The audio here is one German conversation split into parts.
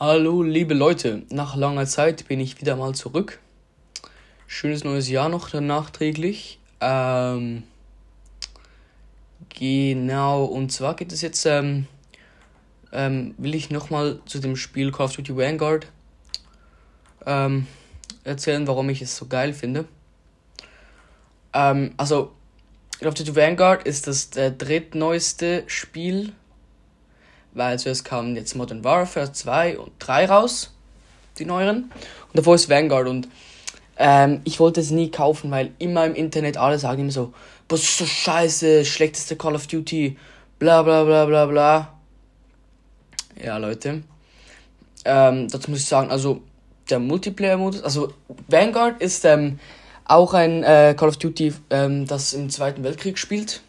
Hallo, liebe Leute, nach langer Zeit bin ich wieder mal zurück. Schönes neues Jahr noch nachträglich. Ähm, genau, und zwar geht es jetzt, ähm, ähm, will ich nochmal zu dem Spiel Call of Duty Vanguard ähm, erzählen, warum ich es so geil finde. Ähm, also, Call of Duty Vanguard ist das der drittneueste Spiel weil zuerst kamen jetzt Modern Warfare 2 und 3 raus, die neueren. Und davor ist Vanguard und ähm, ich wollte es nie kaufen, weil immer im Internet alle sagen immer so, was ist so scheiße, schlechteste Call of Duty, bla bla bla bla bla. Ja, Leute. Ähm, dazu muss ich sagen, also der Multiplayer-Modus, also Vanguard ist ähm, auch ein äh, Call of Duty, ähm, das im Zweiten Weltkrieg spielt.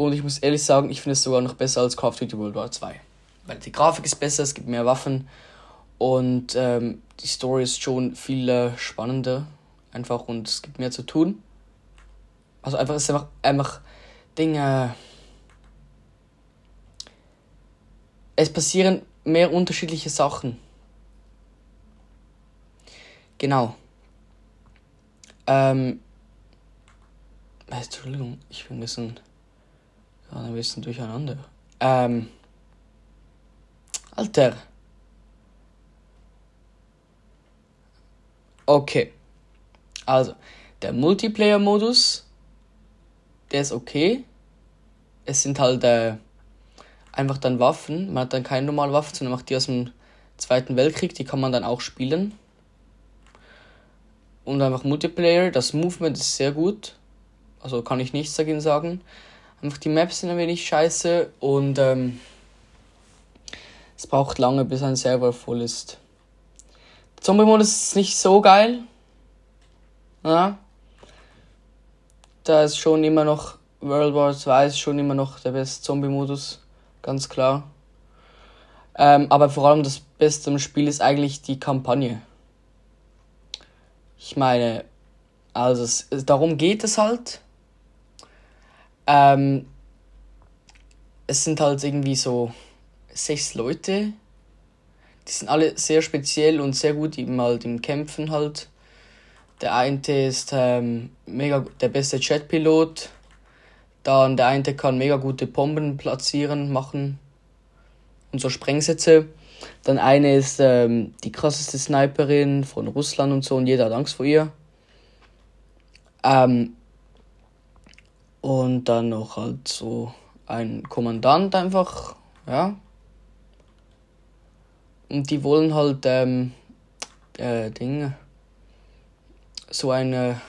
Und ich muss ehrlich sagen, ich finde es sogar noch besser als Call of Duty World War 2. Weil die Grafik ist besser, es gibt mehr Waffen und ähm, die Story ist schon viel äh, spannender. Einfach und es gibt mehr zu tun. Also einfach es ist einfach, einfach Dinge. Es passieren mehr unterschiedliche Sachen. Genau. Ähm. Entschuldigung, ich bin ein bisschen ja, ein bisschen durcheinander. Ähm. Alter. Okay. Also, der Multiplayer-Modus, der ist okay. Es sind halt äh, einfach dann Waffen. Man hat dann keine normalen Waffen, sondern macht die aus dem Zweiten Weltkrieg. Die kann man dann auch spielen. Und einfach Multiplayer. Das Movement ist sehr gut. Also kann ich nichts dagegen sagen. Einfach die Maps sind ein wenig scheiße und ähm, es braucht lange, bis ein Server voll ist. Der Zombie-Modus ist nicht so geil. Ja. Da ist schon immer noch World War 2 ist schon immer noch der beste Zombie-Modus, ganz klar. Ähm, aber vor allem das Beste am Spiel ist eigentlich die Kampagne. Ich meine, also es, darum geht es halt. Ähm, es sind halt irgendwie so sechs Leute. Die sind alle sehr speziell und sehr gut eben halt im Kämpfen halt. Der eine ist ähm, mega der beste Jetpilot. Dann der eine kann mega gute Bomben platzieren, machen und so Sprengsätze. Dann eine ist ähm, die krasseste Sniperin von Russland und so und jeder hat Angst vor ihr. Ähm, und dann noch halt so ein Kommandant einfach, ja. Und die wollen halt, ähm, äh, Dinge, so eine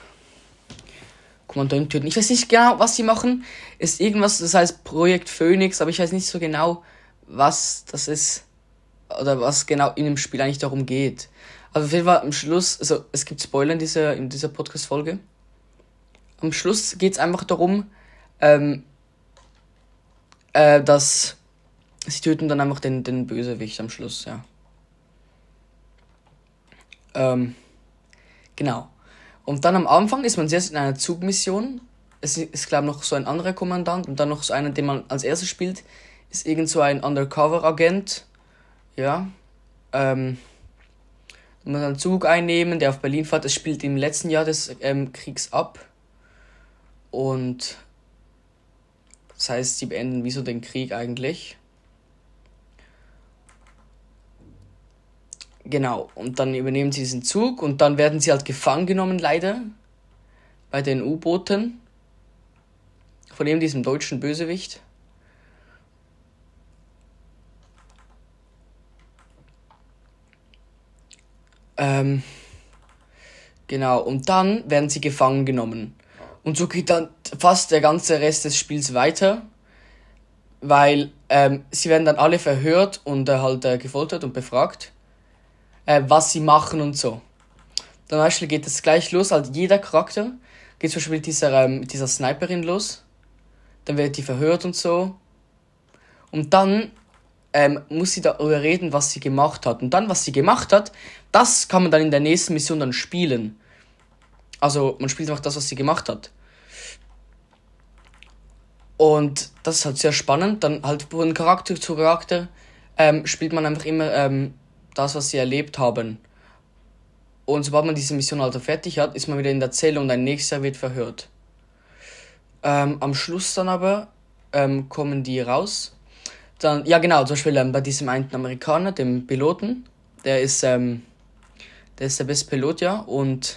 Kommandant töten. Ich weiß nicht genau, was sie machen. Ist irgendwas, das heißt Projekt Phoenix, aber ich weiß nicht so genau, was das ist. Oder was genau in dem Spiel eigentlich darum geht. Also auf jeden Fall am Schluss, also es gibt Spoiler in dieser, in dieser Podcast-Folge am Schluss geht es einfach darum, ähm, äh, dass sie töten dann einfach den, den Bösewicht am Schluss, ja. Ähm, genau. Und dann am Anfang ist man zuerst in einer Zugmission. Es ist, glaube ich, noch so ein anderer Kommandant und dann noch so einer, den man als erstes spielt, ist irgend so ein Undercover-Agent. Ja. Ähm, man muss einen Zug einnehmen, der auf Berlin fährt. Es spielt im letzten Jahr des ähm, Kriegs ab. Und das heißt, sie beenden wieso den Krieg eigentlich. Genau, und dann übernehmen sie diesen Zug und dann werden sie halt gefangen genommen, leider, bei den U-Booten. Von eben diesem deutschen Bösewicht. Ähm, genau, und dann werden sie gefangen genommen. Und so geht dann fast der ganze Rest des Spiels weiter, weil ähm, sie werden dann alle verhört und äh, halt äh, gefoltert und befragt, äh, was sie machen und so. Dann Beispiel geht es gleich los, halt jeder Charakter geht zum Beispiel mit dieser, ähm, dieser Sniperin los, dann wird die verhört und so. Und dann ähm, muss sie darüber reden, was sie gemacht hat. Und dann, was sie gemacht hat, das kann man dann in der nächsten Mission dann spielen. Also man spielt einfach das, was sie gemacht hat. Und das ist halt sehr spannend. Dann halt von Charakter zu Charakter ähm, spielt man einfach immer ähm, das, was sie erlebt haben. Und sobald man diese Mission also fertig hat, ist man wieder in der Zelle und ein nächster wird verhört. Ähm, am Schluss dann aber ähm, kommen die raus. Dann, ja genau, zum Beispiel ähm, bei diesem einen Amerikaner, dem Piloten, der ist, ähm, der ist der beste Pilot, ja, und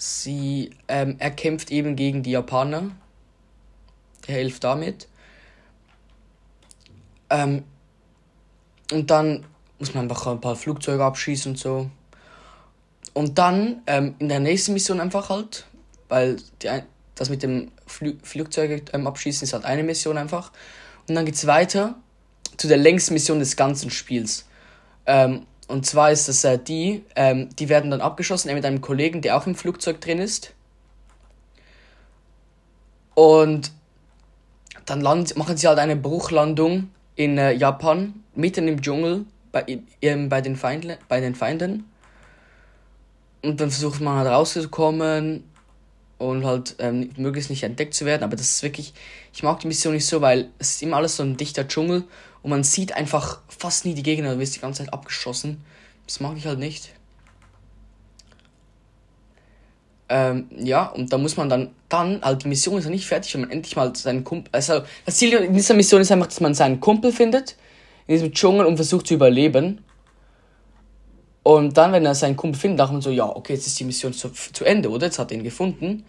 sie, ähm, er kämpft eben gegen die Japaner. Er hilft damit. Ähm, und dann muss man einfach ein paar Flugzeuge abschießen und so. Und dann ähm, in der nächsten Mission einfach halt, weil die, das mit dem Flü Flugzeuge ähm, abschießen ist halt eine Mission einfach. Und dann geht es weiter zu der längsten Mission des ganzen Spiels. Ähm, und zwar ist das äh, die, ähm, die werden dann abgeschossen, er mit einem Kollegen, der auch im Flugzeug drin ist. Und dann land machen sie halt eine Bruchlandung in äh, Japan, mitten im Dschungel, bei, ähm, bei, den Feindle bei den Feinden. Und dann versucht man halt rauszukommen und halt ähm, möglichst nicht entdeckt zu werden. Aber das ist wirklich, ich mag die Mission nicht so, weil es ist immer alles so ein dichter Dschungel und man sieht einfach fast nie die Gegner, du wirst die ganze Zeit abgeschossen. Das mag ich halt nicht. Ähm, ja, und da muss man dann, dann, halt die Mission ist ja nicht fertig, wenn man endlich mal seinen Kumpel, also das Ziel in dieser Mission ist einfach, dass man seinen Kumpel findet, in diesem Dschungel und versucht zu überleben. Und dann, wenn er seinen Kumpel findet, dachte man so, ja, okay, jetzt ist die Mission zu, zu Ende, oder? Jetzt hat er ihn gefunden.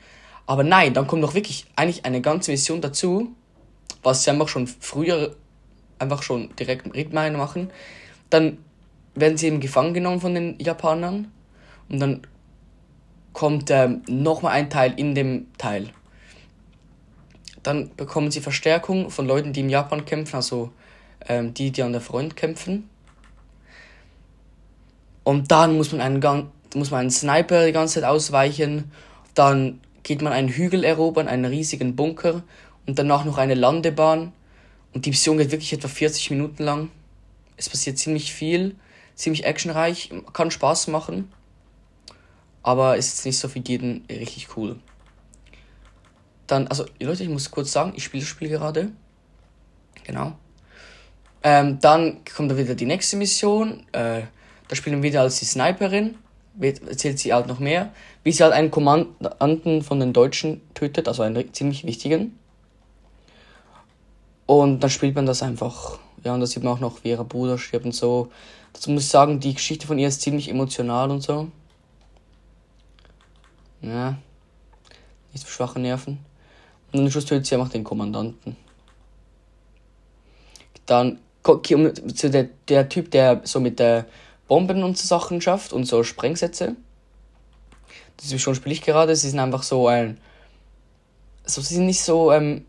Aber nein, dann kommt noch wirklich eigentlich eine ganze Mission dazu, was sie einfach schon früher einfach schon direkt Rittmeier machen. Dann werden sie eben gefangen genommen von den Japanern und dann kommt ähm, nochmal ein Teil in dem Teil. Dann bekommen sie Verstärkung von Leuten, die in Japan kämpfen, also ähm, die, die an der Front kämpfen. Und dann muss man einen, muss man einen Sniper die ganze Zeit ausweichen. Dann geht man einen Hügel erobern, einen riesigen Bunker und danach noch eine Landebahn. Und die Mission geht wirklich etwa 40 Minuten lang. Es passiert ziemlich viel, ziemlich actionreich, kann Spaß machen. Aber ist jetzt nicht so für jeden richtig cool. Dann, also Leute, ich muss kurz sagen, ich spiele das Spiel gerade. Genau. Ähm, dann kommt da wieder die nächste Mission. Äh, da spielen wir wieder als die Sniperin. Erzählt sie halt noch mehr. Wie sie halt einen Kommandanten von den Deutschen tötet, also einen ziemlich wichtigen. Und dann spielt man das einfach. Ja, und da sieht man auch noch, wie ihr Bruder stirbt und so. Dazu muss ich sagen, die Geschichte von ihr ist ziemlich emotional und so. Ja. Nicht für schwache Nerven. Und am Schluss tötet sie einfach den Kommandanten. Dann zu der, der Typ, der so mit der Bomben und so Sachen schafft und so Sprengsätze. Das ist schon spiele ich gerade. Sie sind einfach so ein. Also sie sind nicht so ähm,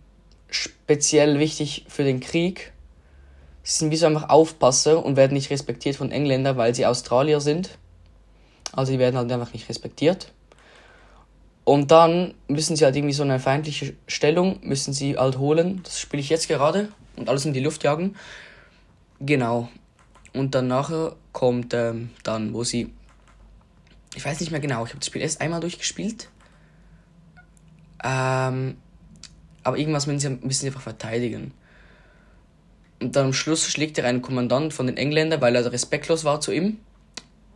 speziell wichtig für den Krieg. Sie sind wie so einfach Aufpasser und werden nicht respektiert von Engländern, weil sie Australier sind. Also die werden halt einfach nicht respektiert. Und dann müssen sie halt irgendwie so eine feindliche Stellung, müssen sie halt holen. Das spiele ich jetzt gerade und alles in die Luft jagen. Genau. Und dann nachher kommt ähm, dann, wo sie. Ich weiß nicht mehr genau, ich habe das Spiel erst einmal durchgespielt. Ähm, aber irgendwas müssen sie, müssen sie einfach verteidigen. Und dann am Schluss schlägt er einen Kommandant von den Engländern, weil er respektlos war zu ihm.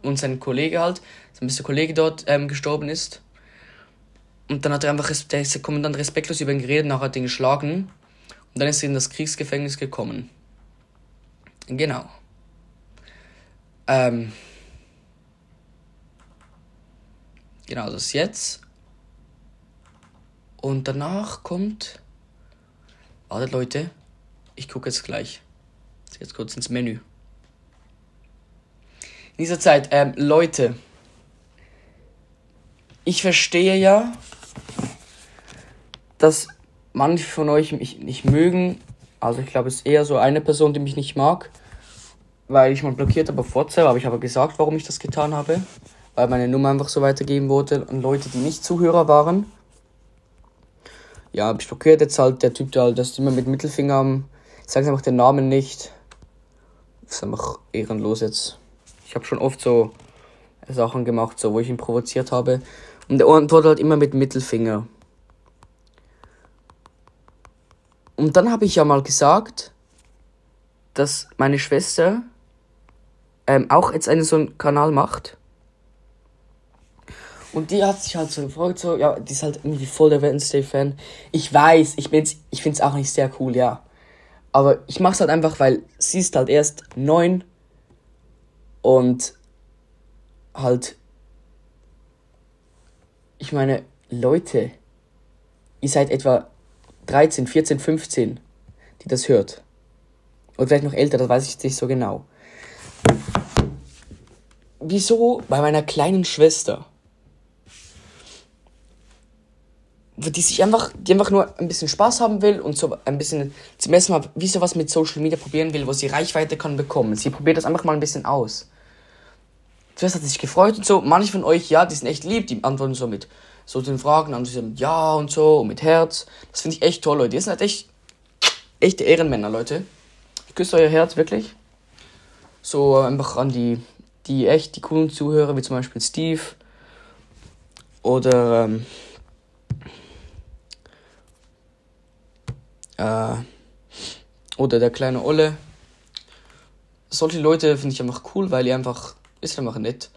Und sein Kollege halt, sein bester Kollege dort ähm, gestorben ist. Und dann hat er einfach, der Kommandant respektlos über ihn geredet, nachher hat ihn geschlagen. Und dann ist er in das Kriegsgefängnis gekommen. Genau. Ähm. Genau, das ist jetzt. Und danach kommt. Wartet, Leute. Ich gucke jetzt gleich. Jetzt kurz ins Menü. In dieser Zeit, ähm, Leute. Ich verstehe ja, dass manche von euch mich nicht mögen. Also ich glaube, es ist eher so eine Person, die mich nicht mag. Weil ich mal blockiert habe auf WhatsApp, habe ich aber gesagt, warum ich das getan habe. Weil meine Nummer einfach so weitergeben wurde an Leute, die nicht Zuhörer waren ja, blockiert jetzt halt der Typ, der halt das immer mit Mittelfinger am. Ich sage einfach den Namen nicht. Das ist einfach ehrenlos jetzt. Ich habe schon oft so Sachen gemacht, so wo ich ihn provoziert habe. Und der antwortet halt immer mit Mittelfinger. Und dann habe ich ja mal gesagt, dass meine Schwester ähm, auch jetzt einen so einen Kanal macht. Und die hat sich halt so so, ja, die ist halt irgendwie voll der Wednesday-Fan. Ich weiß, ich bin's, ich find's auch nicht sehr cool, ja. Aber ich mach's halt einfach, weil sie ist halt erst neun und halt, ich meine, Leute, ihr seid etwa 13, 14, 15, die das hört. Oder vielleicht noch älter, das weiß ich nicht so genau. Wieso bei meiner kleinen Schwester? Die sich einfach, die einfach nur ein bisschen Spaß haben will und so ein bisschen zum ersten Mal wie sowas mit Social Media probieren will, wo sie Reichweite kann bekommen. Sie probiert das einfach mal ein bisschen aus. Zuerst hat sie sich gefreut und so. Manche von euch, ja, die sind echt lieb, die antworten so mit so den Fragen, andere so mit Ja und so und mit Herz. Das finde ich echt toll, Leute. Ihr seid halt echt echte Ehrenmänner, Leute. Ich küsse euer Herz, wirklich. So einfach an die, die echt, die coolen Zuhörer, wie zum Beispiel Steve. Oder, ähm, äh, oder der kleine Olle. Solche Leute finde ich einfach cool, weil ihr einfach, ist einfach nett.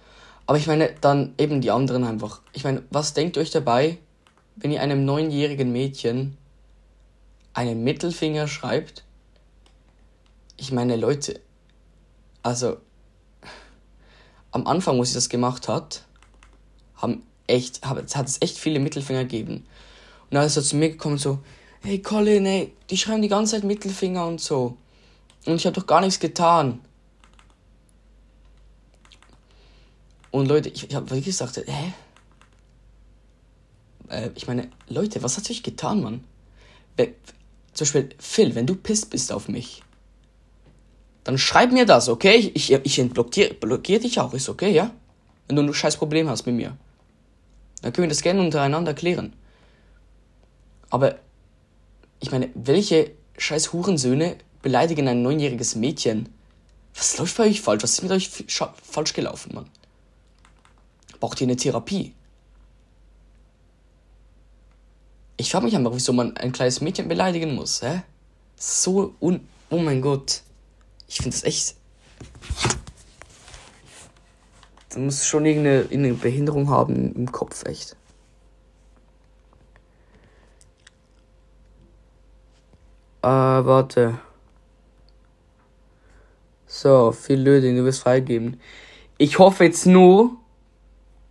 Aber ich meine, dann eben die anderen einfach. Ich meine, was denkt ihr euch dabei, wenn ihr einem neunjährigen Mädchen einen Mittelfinger schreibt? Ich meine, Leute, also am Anfang, wo sie das gemacht hat, haben echt, hat es echt viele Mittelfinger gegeben. Und dann ist er zu mir gekommen so, hey Colin, ey, die schreiben die ganze Zeit Mittelfinger und so. Und ich habe doch gar nichts getan. Und Leute, ich, ich habe wirklich gesagt, hä? Äh, ich meine, Leute, was hat sich getan, Mann? Zum Beispiel, Phil, wenn du pisst bist auf mich, dann schreib mir das, okay? Ich, ich, ich blockiere blockier dich auch, ist okay, ja? Wenn du ein scheiß Problem hast mit mir. Dann können wir das gerne untereinander klären. Aber, ich meine, welche scheiß Hurensöhne beleidigen ein neunjähriges Mädchen? Was läuft bei euch falsch? Was ist mit euch falsch gelaufen, Mann? Braucht ihr eine Therapie? Ich frage mich einfach, wieso man ein kleines Mädchen beleidigen muss, hä? So un... Oh mein Gott. Ich finde das echt... Da muss schon irgendeine, irgendeine Behinderung haben im Kopf, echt. Äh, warte. So, viel Löding, du wirst freigeben. Ich hoffe jetzt nur,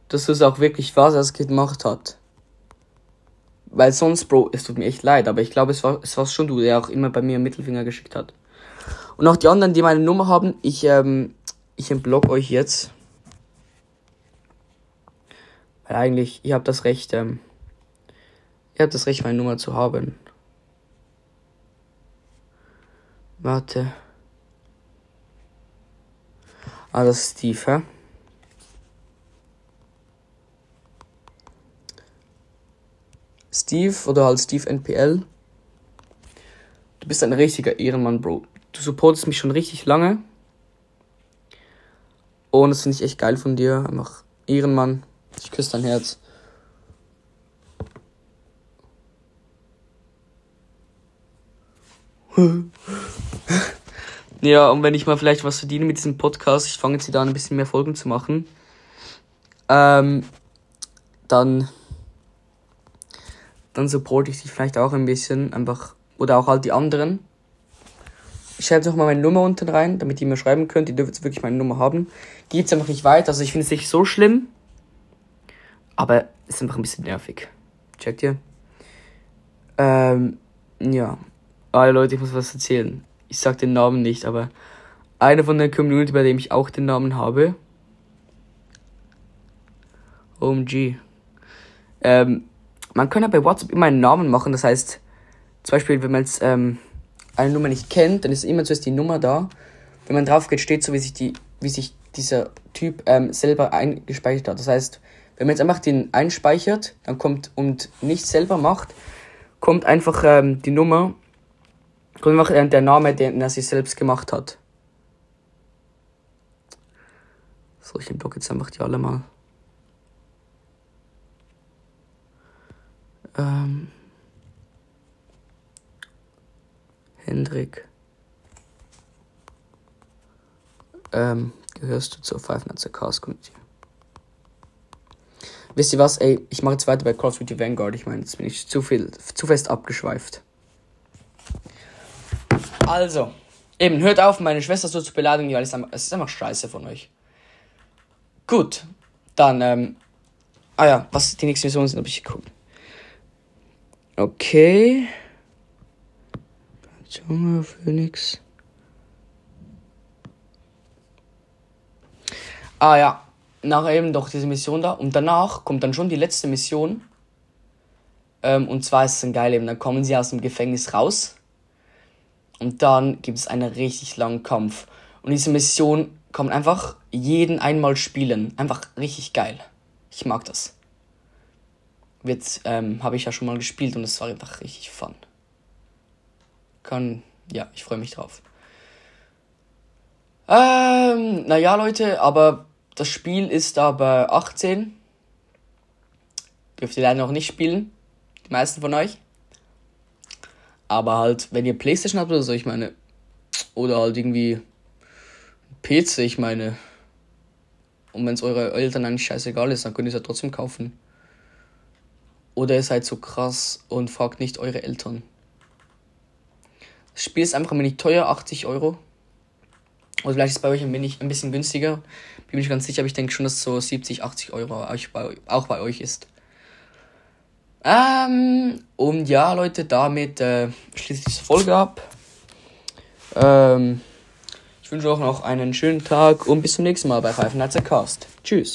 dass es auch wirklich war, dass es gemacht hat. Weil sonst, Bro, es tut mir echt leid, aber ich glaube, es war, es war schon du, der auch immer bei mir einen Mittelfinger geschickt hat. Und auch die anderen, die meine Nummer haben, ich, ähm, ich entblock euch jetzt. Weil eigentlich, ihr habt das Recht, ähm, ihr habt das Recht, meine Nummer zu haben. Warte. Ah, das ist Steve, hä? Steve oder halt Steve NPL. Du bist ein richtiger Ehrenmann, Bro. Du supportest mich schon richtig lange. Und das finde ich echt geil von dir. Einfach Ehrenmann. Ich küsse dein Herz. Ja, und wenn ich mal vielleicht was verdiene mit diesem Podcast, ich fange jetzt wieder an, ein bisschen mehr Folgen zu machen, ähm, dann dann supporte ich dich vielleicht auch ein bisschen, einfach, oder auch halt die anderen. Ich schreibe jetzt noch mal meine Nummer unten rein, damit ihr mir schreiben könnt. Ihr dürft jetzt wirklich meine Nummer haben. Geht's einfach nicht weit, also ich finde es nicht so schlimm, aber es ist einfach ein bisschen nervig. Checkt ihr? Ähm, ja. Alle Leute, ich muss was erzählen. Ich sag den Namen nicht, aber einer von der Community, bei dem ich auch den Namen habe. OMG. Ähm, man kann ja bei WhatsApp immer einen Namen machen. Das heißt, zum Beispiel, wenn man jetzt ähm, eine Nummer nicht kennt, dann ist immer zuerst die Nummer da. Wenn man drauf geht, steht so, wie sich, die, wie sich dieser Typ ähm, selber eingespeichert hat. Das heißt, wenn man jetzt einfach den einspeichert, dann kommt und nicht selber macht, kommt einfach ähm, die Nummer, kommt einfach der Name, den er sich selbst gemacht hat. So, ich block jetzt einfach die alle mal. Ähm, Hendrik. ähm, gehörst du zur Five Nights at Cars Community. Wisst ihr was, ey, ich mache jetzt weiter bei Call of Duty Vanguard. Ich meine, jetzt bin ich zu viel, zu fest abgeschweift. Also, eben, hört auf, meine Schwester so zu beleidigen, weil es ist einfach scheiße von euch. Gut, dann, ähm, ah ja, was die nächsten Missionen sind, habe ich geguckt. Okay. Junge, Phoenix. Ah ja, nachher eben doch diese Mission da. Und danach kommt dann schon die letzte Mission. Ähm, und zwar ist es dann geil eben, dann kommen sie aus dem Gefängnis raus. Und dann gibt es einen richtig langen Kampf. Und diese Mission kann man einfach jeden einmal spielen. Einfach richtig geil. Ich mag das. Wird, ähm, habe ich ja schon mal gespielt und es war einfach richtig fun. Kann, ja, ich freue mich drauf. Ähm, naja, Leute, aber das Spiel ist aber 18. Dürft ihr leider noch nicht spielen. Die meisten von euch. Aber halt, wenn ihr Playstation habt oder so, ich meine. Oder halt irgendwie PC, ich meine. Und wenn es eure Eltern eigentlich scheißegal ist, dann könnt ihr es ja trotzdem kaufen. Oder ihr seid so krass und fragt nicht eure Eltern. Das Spiel ist einfach nicht teuer, 80 Euro. Oder vielleicht ist es bei euch ein, wenig, ein bisschen günstiger. Bin mir nicht ganz sicher, aber ich denke schon, dass es so 70, 80 Euro auch bei euch ist. Ähm, und ja, Leute, damit äh, schließe ich diese Folge ab. Ähm, ich wünsche euch noch einen schönen Tag und bis zum nächsten Mal bei Five Nights at Cast. Tschüss.